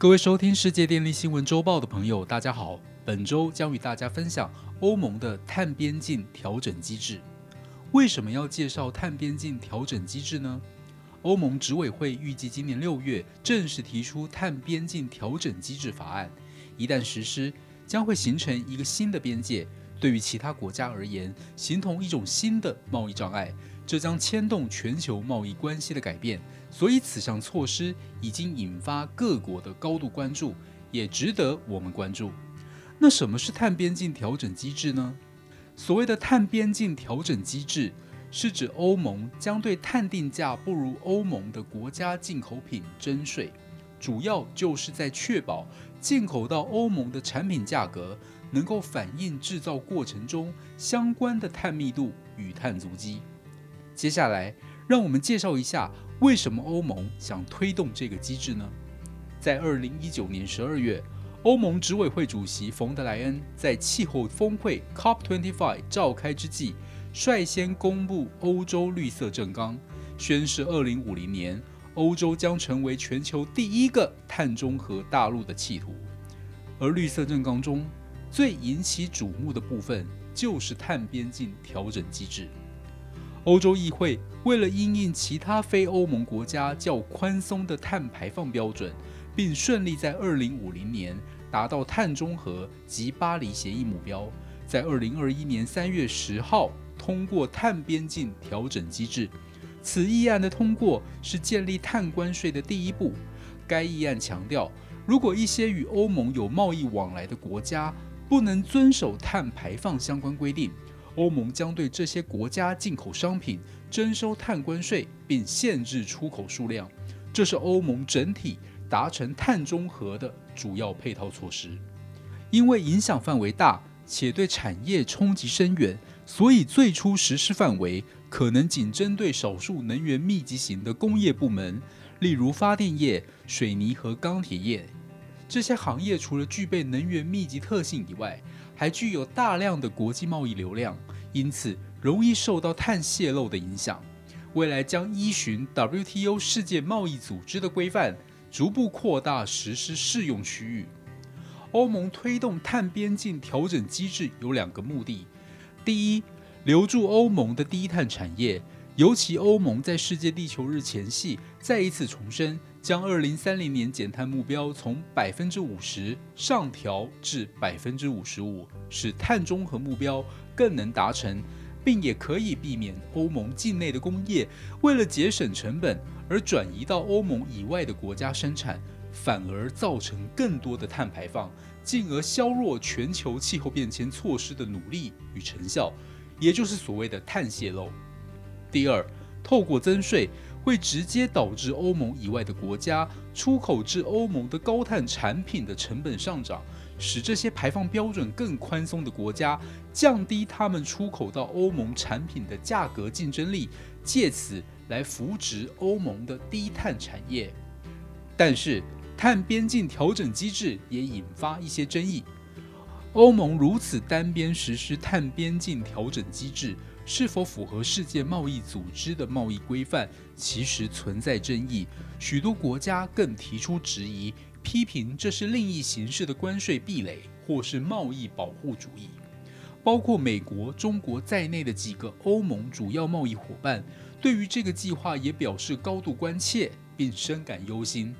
各位收听世界电力新闻周报的朋友，大家好。本周将与大家分享欧盟的碳边境调整机制。为什么要介绍碳边境调整机制呢？欧盟执委会预计今年六月正式提出碳边境调整机制法案，一旦实施，将会形成一个新的边界，对于其他国家而言，形同一种新的贸易障碍。这将牵动全球贸易关系的改变，所以此项措施已经引发各国的高度关注，也值得我们关注。那什么是碳边境调整机制呢？所谓的碳边境调整机制，是指欧盟将对碳定价不如欧盟的国家进口品征税，主要就是在确保进口到欧盟的产品价格能够反映制造过程中相关的碳密度与碳足迹。接下来，让我们介绍一下为什么欧盟想推动这个机制呢？在二零一九年十二月，欧盟执委会主席冯德莱恩在气候峰会 COP25 召开之际，率先公布欧洲绿色政纲，宣示二零五零年欧洲将成为全球第一个碳中和大陆的企图。而绿色政纲中最引起瞩目的部分，就是碳边境调整机制。欧洲议会为了因应其他非欧盟国家较宽松的碳排放标准，并顺利在2050年达到碳中和及巴黎协议目标，在2021年3月10号通过碳边境调整机制。此议案的通过是建立碳关税的第一步。该议案强调，如果一些与欧盟有贸易往来的国家不能遵守碳排放相关规定，欧盟将对这些国家进口商品征收碳关税，并限制出口数量。这是欧盟整体达成碳中和的主要配套措施。因为影响范围大且对产业冲击深远，所以最初实施范围可能仅针对少数能源密集型的工业部门，例如发电业、水泥和钢铁业。这些行业除了具备能源密集特性以外，还具有大量的国际贸易流量，因此容易受到碳泄漏的影响。未来将依循 WTO 世界贸易组织的规范，逐步扩大实施适用区域。欧盟推动碳边境调整机制有两个目的：第一，留住欧盟的低碳产业，尤其欧盟在世界地球日前夕再一次重申。将二零三零年减碳目标从百分之五十上调至百分之五十五，使碳中和目标更能达成，并也可以避免欧盟境内的工业为了节省成本而转移到欧盟以外的国家生产，反而造成更多的碳排放，进而削弱全球气候变迁措施的努力与成效，也就是所谓的碳泄漏。第二，透过增税。会直接导致欧盟以外的国家出口至欧盟的高碳产品的成本上涨，使这些排放标准更宽松的国家降低他们出口到欧盟产品的价格竞争力，借此来扶植欧盟的低碳产业。但是，碳边境调整机制也引发一些争议。欧盟如此单边实施碳边境调整机制。是否符合世界贸易组织的贸易规范，其实存在争议。许多国家更提出质疑，批评这是另一形式的关税壁垒，或是贸易保护主义。包括美国、中国在内的几个欧盟主要贸易伙伴，对于这个计划也表示高度关切，并深感忧心。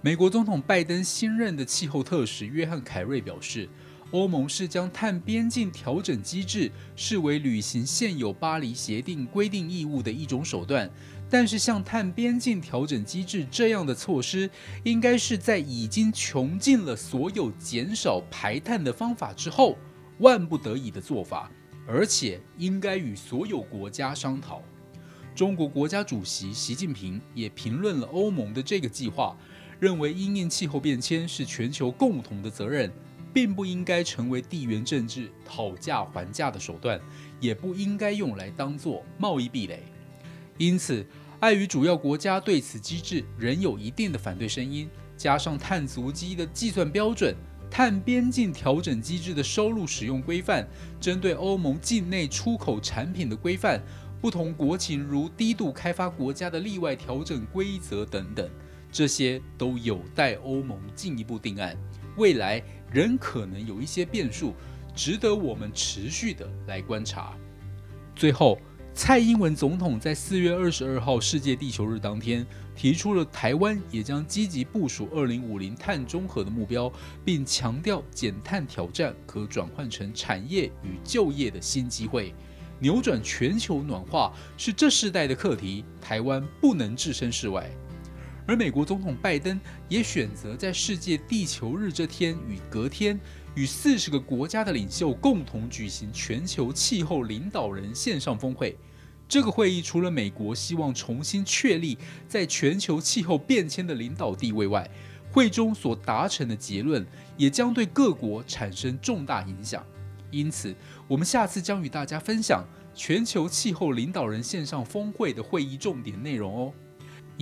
美国总统拜登新任的气候特使约翰凯瑞表示。欧盟是将碳边境调整机制视为履行现有巴黎协定规定义务的一种手段，但是像碳边境调整机制这样的措施，应该是在已经穷尽了所有减少排碳的方法之后，万不得已的做法，而且应该与所有国家商讨。中国国家主席习近平也评论了欧盟的这个计划，认为因应气候变迁是全球共同的责任。并不应该成为地缘政治讨价还价的手段，也不应该用来当做贸易壁垒。因此，碍于主要国家对此机制仍有一定的反对声音，加上碳足迹的计算标准、碳边境调整机制的收入使用规范、针对欧盟境内出口产品的规范、不同国情如低度开发国家的例外调整规则等等。这些都有待欧盟进一步定案，未来仍可能有一些变数，值得我们持续的来观察。最后，蔡英文总统在四月二十二号世界地球日当天，提出了台湾也将积极部署二零五零碳中和的目标，并强调减碳挑战可转换成产业与就业的新机会。扭转全球暖化是这世代的课题，台湾不能置身事外。而美国总统拜登也选择在世界地球日这天与隔天，与四十个国家的领袖共同举行全球气候领导人线上峰会。这个会议除了美国希望重新确立在全球气候变迁的领导地位外，会中所达成的结论也将对各国产生重大影响。因此，我们下次将与大家分享全球气候领导人线上峰会的会议重点内容哦。